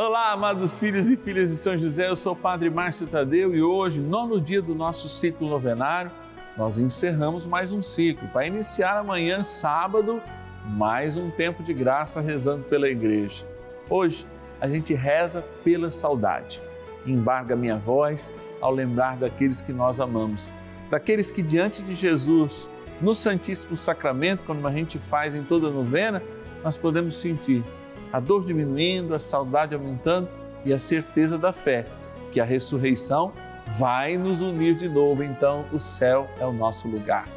Olá, amados filhos e filhas de São José, eu sou o Padre Márcio Tadeu e hoje, nono dia do nosso ciclo novenário, nós encerramos mais um ciclo para iniciar amanhã, sábado, mais um tempo de graça rezando pela igreja. Hoje a gente reza pela saudade. Embarga minha voz ao lembrar daqueles que nós amamos, daqueles que diante de Jesus, no Santíssimo Sacramento, como a gente faz em toda novena, nós podemos sentir a dor diminuindo, a saudade aumentando e a certeza da fé, que a ressurreição vai nos unir de novo, então o céu é o nosso lugar.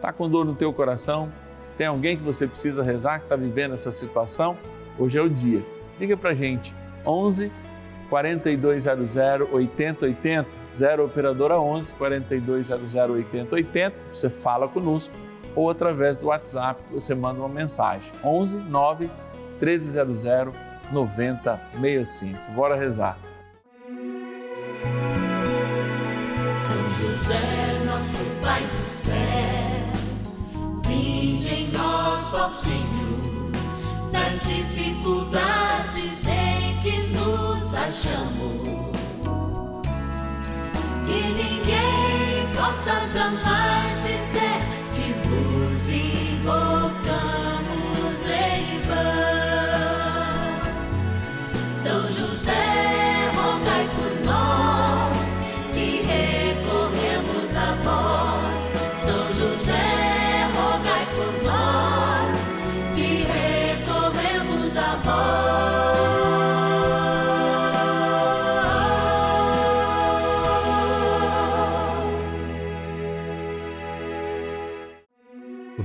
Tá com dor no teu coração? Tem alguém que você precisa rezar que está vivendo essa situação? Hoje é o dia. Liga para gente, 11 4200 8080, 0 operadora 11 4200 8080. Você fala conosco ou através do WhatsApp você manda uma mensagem, 11 9 1300 9065. Bora rezar. São José, nosso Pai do céu, vinde em nós, ó Senhor, nas dificuldades em que nos achamos. Que ninguém possa jamais dizer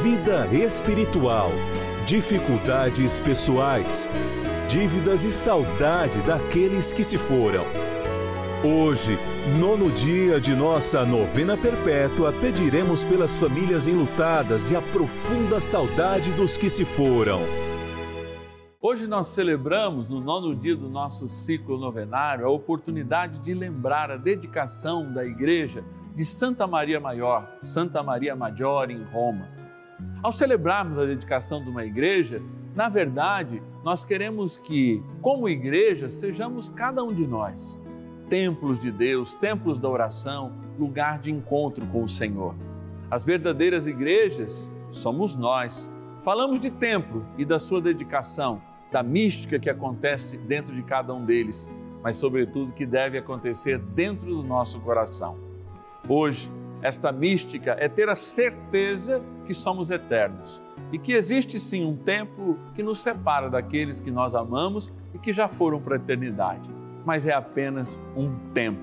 vida espiritual, dificuldades pessoais, dívidas e saudade daqueles que se foram. Hoje, nono dia de nossa novena perpétua, pediremos pelas famílias enlutadas e a profunda saudade dos que se foram. Hoje nós celebramos, no nono dia do nosso ciclo novenário, a oportunidade de lembrar a dedicação da igreja de Santa Maria Maior, Santa Maria Maggiore em Roma. Ao celebrarmos a dedicação de uma igreja, na verdade, nós queremos que, como igreja, sejamos cada um de nós templos de Deus, templos da oração, lugar de encontro com o Senhor. As verdadeiras igrejas somos nós. Falamos de templo e da sua dedicação, da mística que acontece dentro de cada um deles, mas, sobretudo, que deve acontecer dentro do nosso coração. Hoje, esta mística é ter a certeza que somos eternos e que existe sim um tempo que nos separa daqueles que nós amamos e que já foram para a eternidade. Mas é apenas um tempo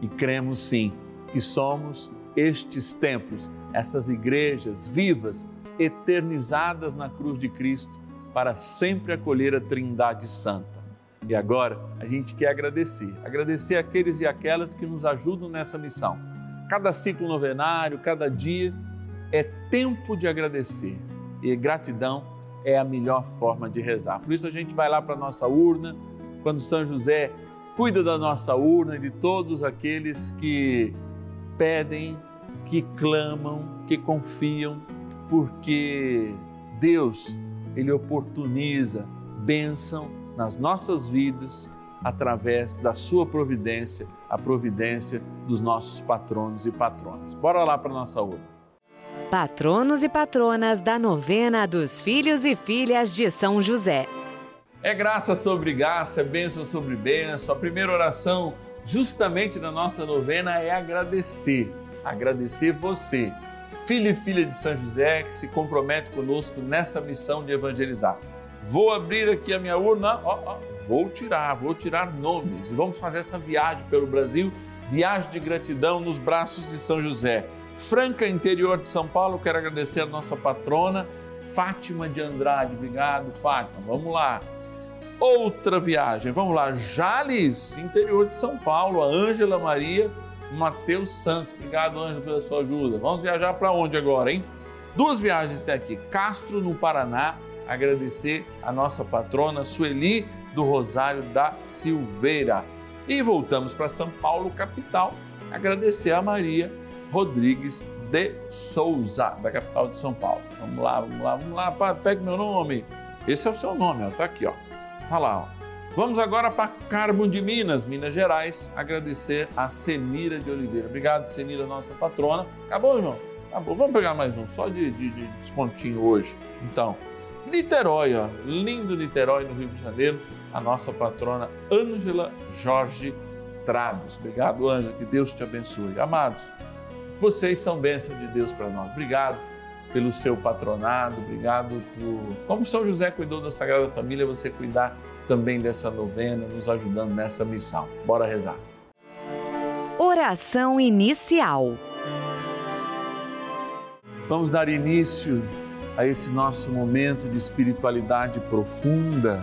e cremos sim que somos estes templos, essas igrejas vivas, eternizadas na cruz de Cristo para sempre acolher a Trindade Santa. E agora a gente quer agradecer, agradecer aqueles e aquelas que nos ajudam nessa missão Cada ciclo novenário, cada dia é tempo de agradecer. E gratidão é a melhor forma de rezar. Por isso a gente vai lá para a nossa urna, quando São José cuida da nossa urna e de todos aqueles que pedem, que clamam, que confiam, porque Deus, Ele oportuniza bênção nas nossas vidas através da sua providência, a providência dos nossos patronos e patronas. Bora lá para nossa urna. Patronos e patronas da novena dos filhos e filhas de São José. É graça sobre graça, é bênção sobre bênção. A primeira oração, justamente da nossa novena, é agradecer. Agradecer você, filho e filha de São José, que se compromete conosco nessa missão de evangelizar. Vou abrir aqui a minha urna, ó, ó, vou tirar, vou tirar nomes e vamos fazer essa viagem pelo Brasil, viagem de gratidão nos braços de São José. Franca, interior de São Paulo, quero agradecer a nossa patrona, Fátima de Andrade. Obrigado, Fátima. Vamos lá. outra viagem. Vamos lá, Jales, interior de São Paulo, a Ângela Maria Mateus Santos. Obrigado, Ângela, pela sua ajuda. Vamos viajar para onde agora, hein? Duas viagens até aqui. Castro, no Paraná, agradecer a nossa patrona Sueli do Rosário da Silveira. E voltamos para São Paulo, capital, agradecer a Maria Rodrigues de Souza, da capital de São Paulo. Vamos lá, vamos lá, vamos lá, pegue meu nome. Esse é o seu nome, ó, tá aqui, ó. Tá lá, ó. Vamos agora para Carmo de Minas, Minas Gerais, agradecer a Senira de Oliveira. Obrigado, Senira, nossa patrona. Acabou, irmão? Acabou. Vamos pegar mais um, só de, de, de descontinho hoje. Então, Niterói, ó, lindo Niterói, no Rio de Janeiro, a nossa patrona Ângela Jorge Trados. Obrigado, Ângela, que Deus te abençoe. Amados, vocês são bênção de Deus para nós. Obrigado pelo seu patronado, obrigado por. Como São José cuidou da Sagrada Família, você cuidar também dessa novena, nos ajudando nessa missão. Bora rezar. Oração inicial. Vamos dar início a esse nosso momento de espiritualidade profunda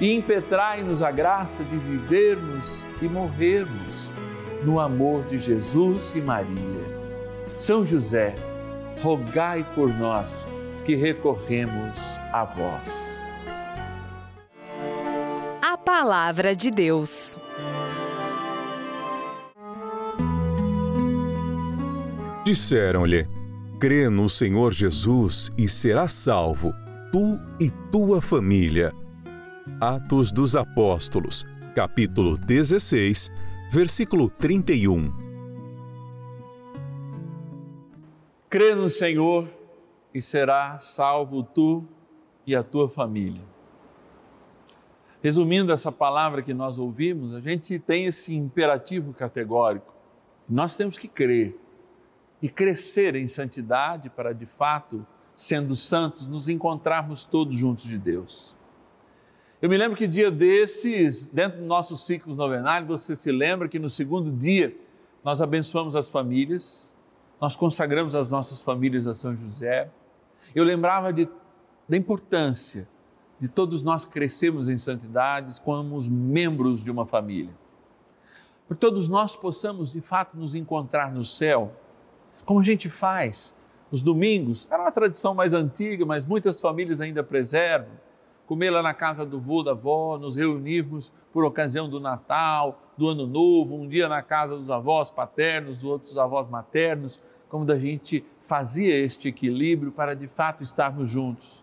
e impetrai-nos a graça de vivermos e morrermos no amor de Jesus e Maria. São José, rogai por nós que recorremos a vós. A Palavra de Deus. Disseram-lhe: Crê no Senhor Jesus e serás salvo, tu e tua família. Atos dos Apóstolos, capítulo 16, versículo 31. Crê no Senhor e será salvo tu e a tua família. Resumindo essa palavra que nós ouvimos, a gente tem esse imperativo categórico. Nós temos que crer e crescer em santidade para, de fato, sendo santos, nos encontrarmos todos juntos de Deus. Eu me lembro que dia desses, dentro do nosso ciclo novenário, você se lembra que no segundo dia nós abençoamos as famílias, nós consagramos as nossas famílias a São José. Eu lembrava de, da importância de todos nós crescermos em santidades como os membros de uma família. Por todos nós possamos, de fato, nos encontrar no céu, como a gente faz nos domingos. Era uma tradição mais antiga, mas muitas famílias ainda preservam comer lá na casa do vô, da avó, nos reunirmos por ocasião do Natal, do Ano Novo, um dia na casa dos avós paternos, dos outros avós maternos, como da gente fazia este equilíbrio para de fato estarmos juntos.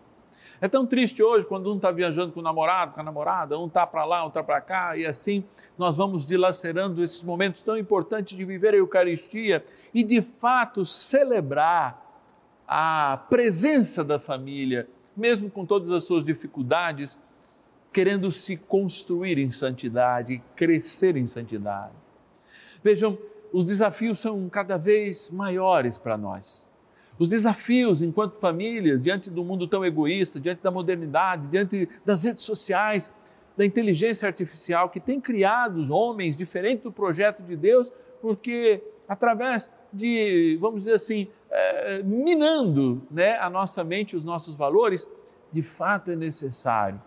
É tão triste hoje quando um está viajando com o namorado, com a namorada, um está para lá, um está para cá, e assim nós vamos dilacerando esses momentos tão importantes de viver a Eucaristia e de fato celebrar a presença da família, mesmo com todas as suas dificuldades, querendo se construir em santidade, crescer em santidade. Vejam, os desafios são cada vez maiores para nós. Os desafios enquanto família, diante do mundo tão egoísta, diante da modernidade, diante das redes sociais, da inteligência artificial que tem criado os homens diferente do projeto de Deus, porque através de, vamos dizer assim, é, minando né, a nossa mente, os nossos valores, de fato é necessário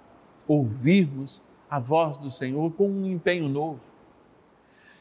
ouvirmos a voz do Senhor com um empenho novo.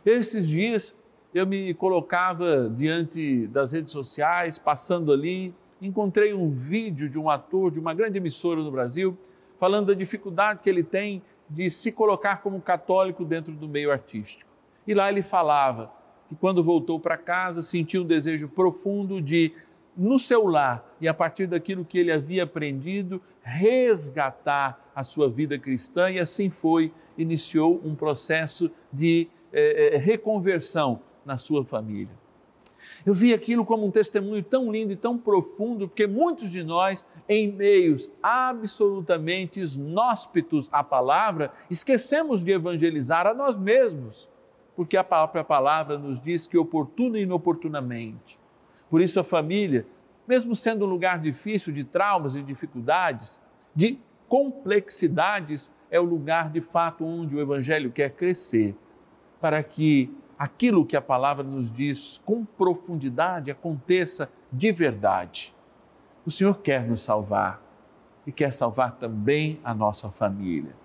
Esses dias eu me colocava diante das redes sociais, passando ali, encontrei um vídeo de um ator de uma grande emissora no Brasil, falando da dificuldade que ele tem de se colocar como católico dentro do meio artístico. E lá ele falava que quando voltou para casa sentiu um desejo profundo de, no seu lar e a partir daquilo que ele havia aprendido, resgatar a sua vida cristã e assim foi, iniciou um processo de eh, reconversão na sua família. Eu vi aquilo como um testemunho tão lindo e tão profundo, porque muitos de nós, em meios absolutamente inóspitos à palavra, esquecemos de evangelizar a nós mesmos, porque a própria palavra nos diz que oportuna e inoportunamente. Por isso, a família, mesmo sendo um lugar difícil de traumas e dificuldades, de complexidades, é o lugar de fato onde o Evangelho quer crescer, para que aquilo que a palavra nos diz com profundidade aconteça de verdade. O Senhor quer nos salvar e quer salvar também a nossa família.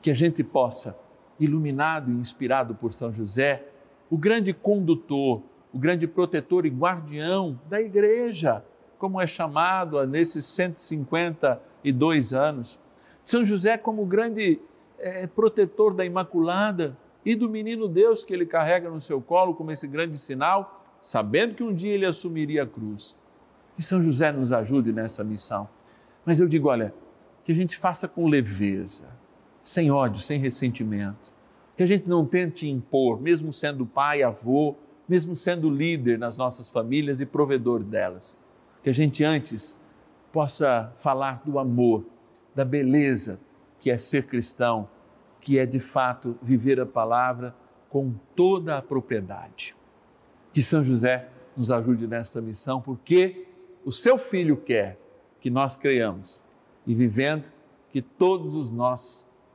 Que a gente possa, iluminado e inspirado por São José, o grande condutor, o grande protetor e guardião da igreja, como é chamado nesses 152 anos. São José como grande é, protetor da Imaculada, e do menino Deus que ele carrega no seu colo como esse grande sinal, sabendo que um dia ele assumiria a cruz. Que São José nos ajude nessa missão. Mas eu digo, olha, que a gente faça com leveza, sem ódio, sem ressentimento. Que a gente não tente impor, mesmo sendo pai, avô, mesmo sendo líder nas nossas famílias e provedor delas. Que a gente antes possa falar do amor, da beleza que é ser cristão que é de fato viver a palavra com toda a propriedade. Que São José nos ajude nesta missão, porque o seu filho quer que nós creiamos e vivendo que todos os nossos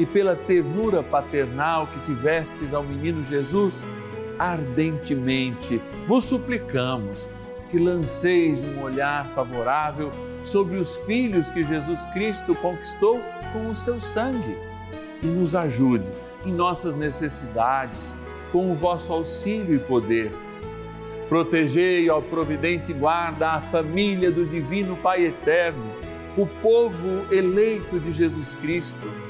e pela ternura paternal que tivestes ao menino Jesus, ardentemente vos suplicamos que lanceis um olhar favorável sobre os filhos que Jesus Cristo conquistou com o seu sangue e nos ajude em nossas necessidades com o vosso auxílio e poder. Protegei, ao providente guarda, a família do Divino Pai Eterno, o povo eleito de Jesus Cristo.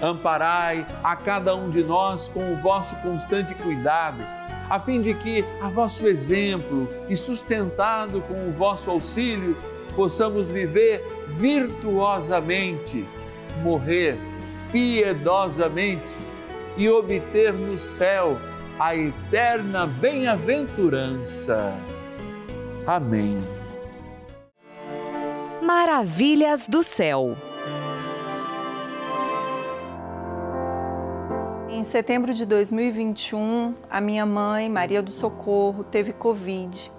Amparai a cada um de nós com o vosso constante cuidado, a fim de que, a vosso exemplo e sustentado com o vosso auxílio, possamos viver virtuosamente, morrer piedosamente e obter no céu a eterna bem-aventurança. Amém. Maravilhas do céu. Setembro de 2021, a minha mãe, Maria do Socorro, teve Covid.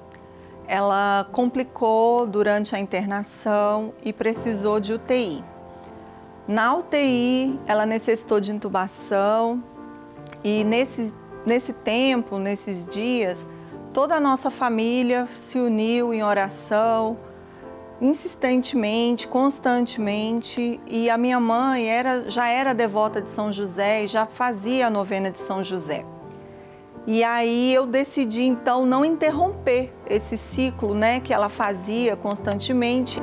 Ela complicou durante a internação e precisou de UTI. Na UTI, ela necessitou de intubação e nesse, nesse tempo, nesses dias, toda a nossa família se uniu em oração, insistentemente, constantemente, e a minha mãe era, já era devota de São José e já fazia a novena de São José. E aí eu decidi então não interromper esse ciclo, né, que ela fazia constantemente.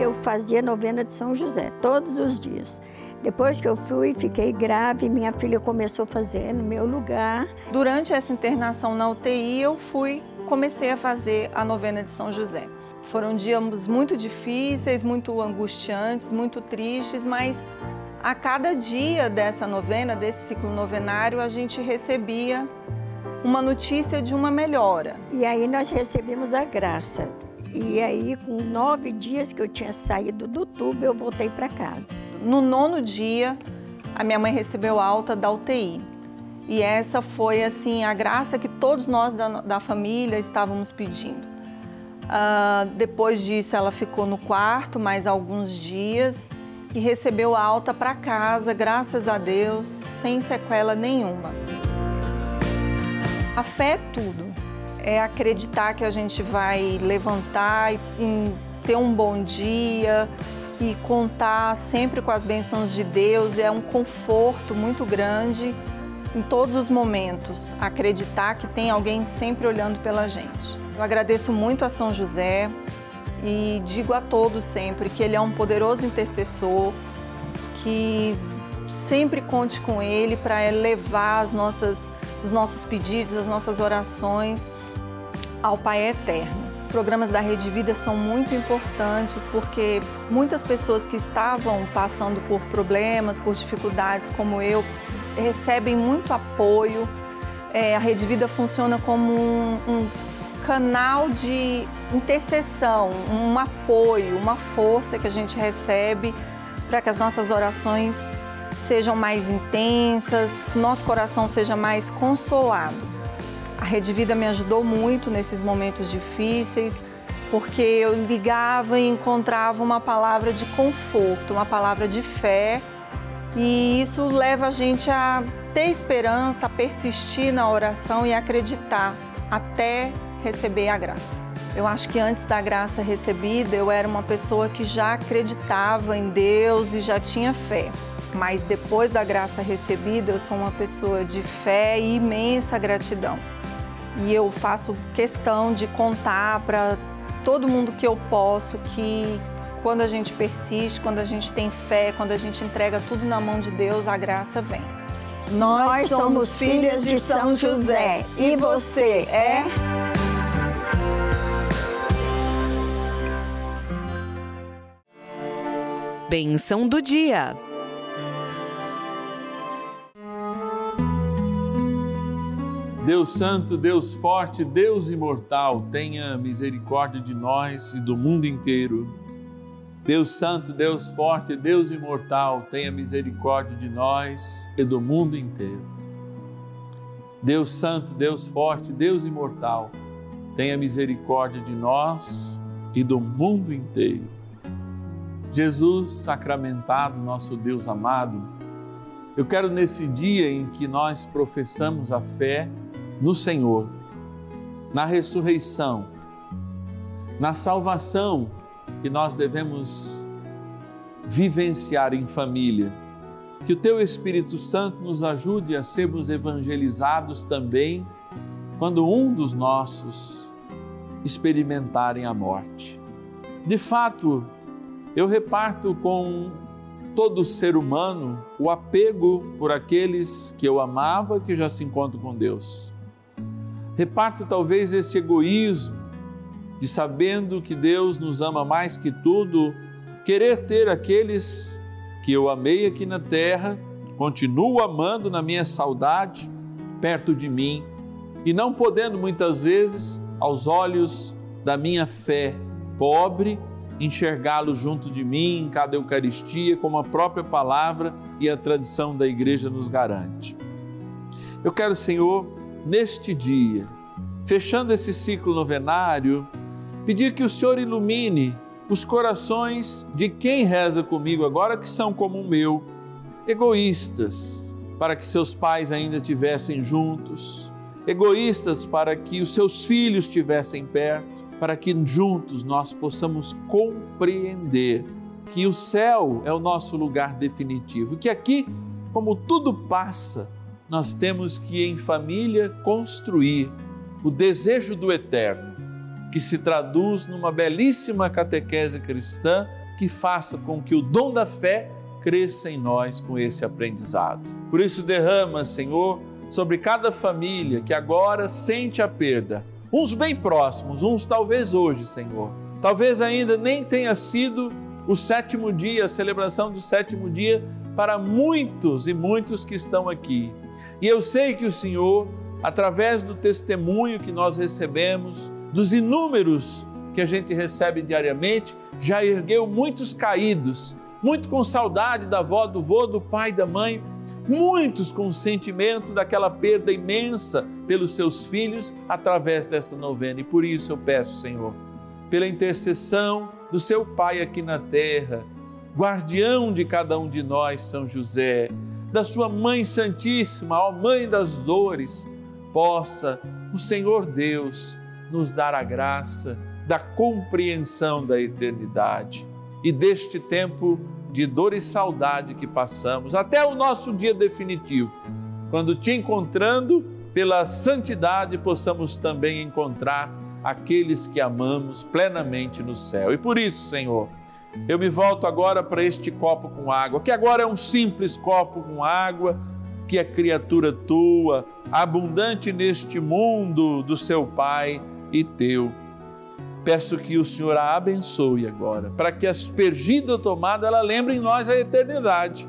Eu fazia novena de São José todos os dias. Depois que eu fui, fiquei grave, minha filha começou a fazer no meu lugar. Durante essa internação na UTI, eu fui comecei a fazer a novena de São José. Foram dias muito difíceis, muito angustiantes, muito tristes, mas a cada dia dessa novena, desse ciclo novenário, a gente recebia uma notícia de uma melhora. E aí nós recebemos a graça. E aí, com nove dias que eu tinha saído do tubo, eu voltei para casa. No nono dia, a minha mãe recebeu alta da UTI. E essa foi assim a graça que todos nós da, da família estávamos pedindo. Uh, depois disso, ela ficou no quarto mais alguns dias e recebeu alta para casa, graças a Deus, sem sequela nenhuma. A fé é tudo. É acreditar que a gente vai levantar e ter um bom dia e contar sempre com as bênçãos de Deus. É um conforto muito grande em todos os momentos, acreditar que tem alguém sempre olhando pela gente. Eu agradeço muito a São José e digo a todos sempre que ele é um poderoso intercessor, que sempre conte com ele para levar as nossas, os nossos pedidos, as nossas orações ao Pai Eterno. Programas da Rede Vida são muito importantes porque muitas pessoas que estavam passando por problemas, por dificuldades, como eu, recebem muito apoio. É, a Rede Vida funciona como um, um canal de intercessão, um apoio, uma força que a gente recebe para que as nossas orações sejam mais intensas, nosso coração seja mais consolado. A Rede Vida me ajudou muito nesses momentos difíceis, porque eu ligava e encontrava uma palavra de conforto, uma palavra de fé e isso leva a gente a ter esperança, a persistir na oração e acreditar até receber a graça. Eu acho que antes da graça recebida, eu era uma pessoa que já acreditava em Deus e já tinha fé. Mas depois da graça recebida, eu sou uma pessoa de fé e imensa gratidão. E eu faço questão de contar para todo mundo que eu posso que quando a gente persiste, quando a gente tem fé, quando a gente entrega tudo na mão de Deus, a graça vem. Nós somos filhas de São José. E você é? Benção do dia. Deus Santo, Deus Forte, Deus Imortal, tenha misericórdia de nós e do mundo inteiro. Deus Santo, Deus Forte, Deus Imortal, tenha misericórdia de nós e do mundo inteiro. Deus Santo, Deus Forte, Deus Imortal, tenha misericórdia de nós e do mundo inteiro. Jesus sacramentado, nosso Deus amado, eu quero nesse dia em que nós professamos a fé no Senhor, na ressurreição, na salvação que nós devemos vivenciar em família. Que o Teu Espírito Santo nos ajude a sermos evangelizados também quando um dos nossos experimentarem a morte. De fato, eu reparto com todo ser humano o apego por aqueles que eu amava que já se encontram com Deus. Reparto talvez esse egoísmo de sabendo que Deus nos ama mais que tudo, querer ter aqueles que eu amei aqui na terra, continuo amando na minha saudade, perto de mim, e não podendo muitas vezes, aos olhos da minha fé pobre, enxergá-lo junto de mim em cada Eucaristia, como a própria palavra e a tradição da igreja nos garante. Eu quero, Senhor, neste dia, fechando esse ciclo novenário, pedir que o Senhor ilumine os corações de quem reza comigo agora, que são como o meu, egoístas, para que seus pais ainda estivessem juntos, egoístas para que os seus filhos estivessem perto, para que juntos nós possamos compreender que o céu é o nosso lugar definitivo, que aqui, como tudo passa, nós temos que em família construir o desejo do eterno, que se traduz numa belíssima catequese cristã que faça com que o dom da fé cresça em nós com esse aprendizado. Por isso derrama, Senhor, sobre cada família que agora sente a perda, uns bem próximos, uns talvez hoje, Senhor. Talvez ainda nem tenha sido o sétimo dia, a celebração do sétimo dia para muitos e muitos que estão aqui. E eu sei que o Senhor, através do testemunho que nós recebemos, dos inúmeros que a gente recebe diariamente, já ergueu muitos caídos, muito com saudade da avó, do vô, do pai, da mãe, muitos com o sentimento daquela perda imensa pelos seus filhos através dessa novena. E por isso eu peço, Senhor, pela intercessão do seu Pai aqui na terra, guardião de cada um de nós, São José, da sua Mãe Santíssima, ó Mãe das Dores, possa o Senhor Deus nos dar a graça da compreensão da eternidade e deste tempo de dor e saudade que passamos, até o nosso dia definitivo, quando te encontrando pela santidade, possamos também encontrar aqueles que amamos plenamente no céu. E por isso, Senhor, eu me volto agora para este copo com água, que agora é um simples copo com água, que é criatura tua, abundante neste mundo do seu Pai e teu Peço que o Senhor a abençoe agora, para que aspergida tomada ela lembre em nós a eternidade.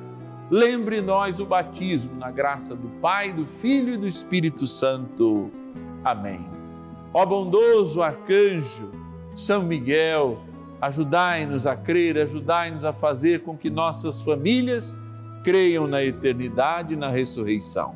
Lembre em nós o batismo na graça do Pai, do Filho e do Espírito Santo. Amém. Ó bondoso arcanjo, São Miguel, ajudai-nos a crer, ajudai-nos a fazer com que nossas famílias creiam na eternidade e na ressurreição.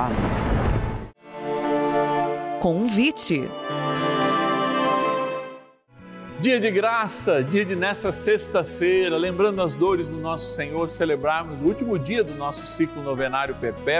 Amém. Convite. Dia de graça, dia de nessa sexta-feira, lembrando as dores do nosso Senhor, celebrarmos o último dia do nosso ciclo novenário perpétuo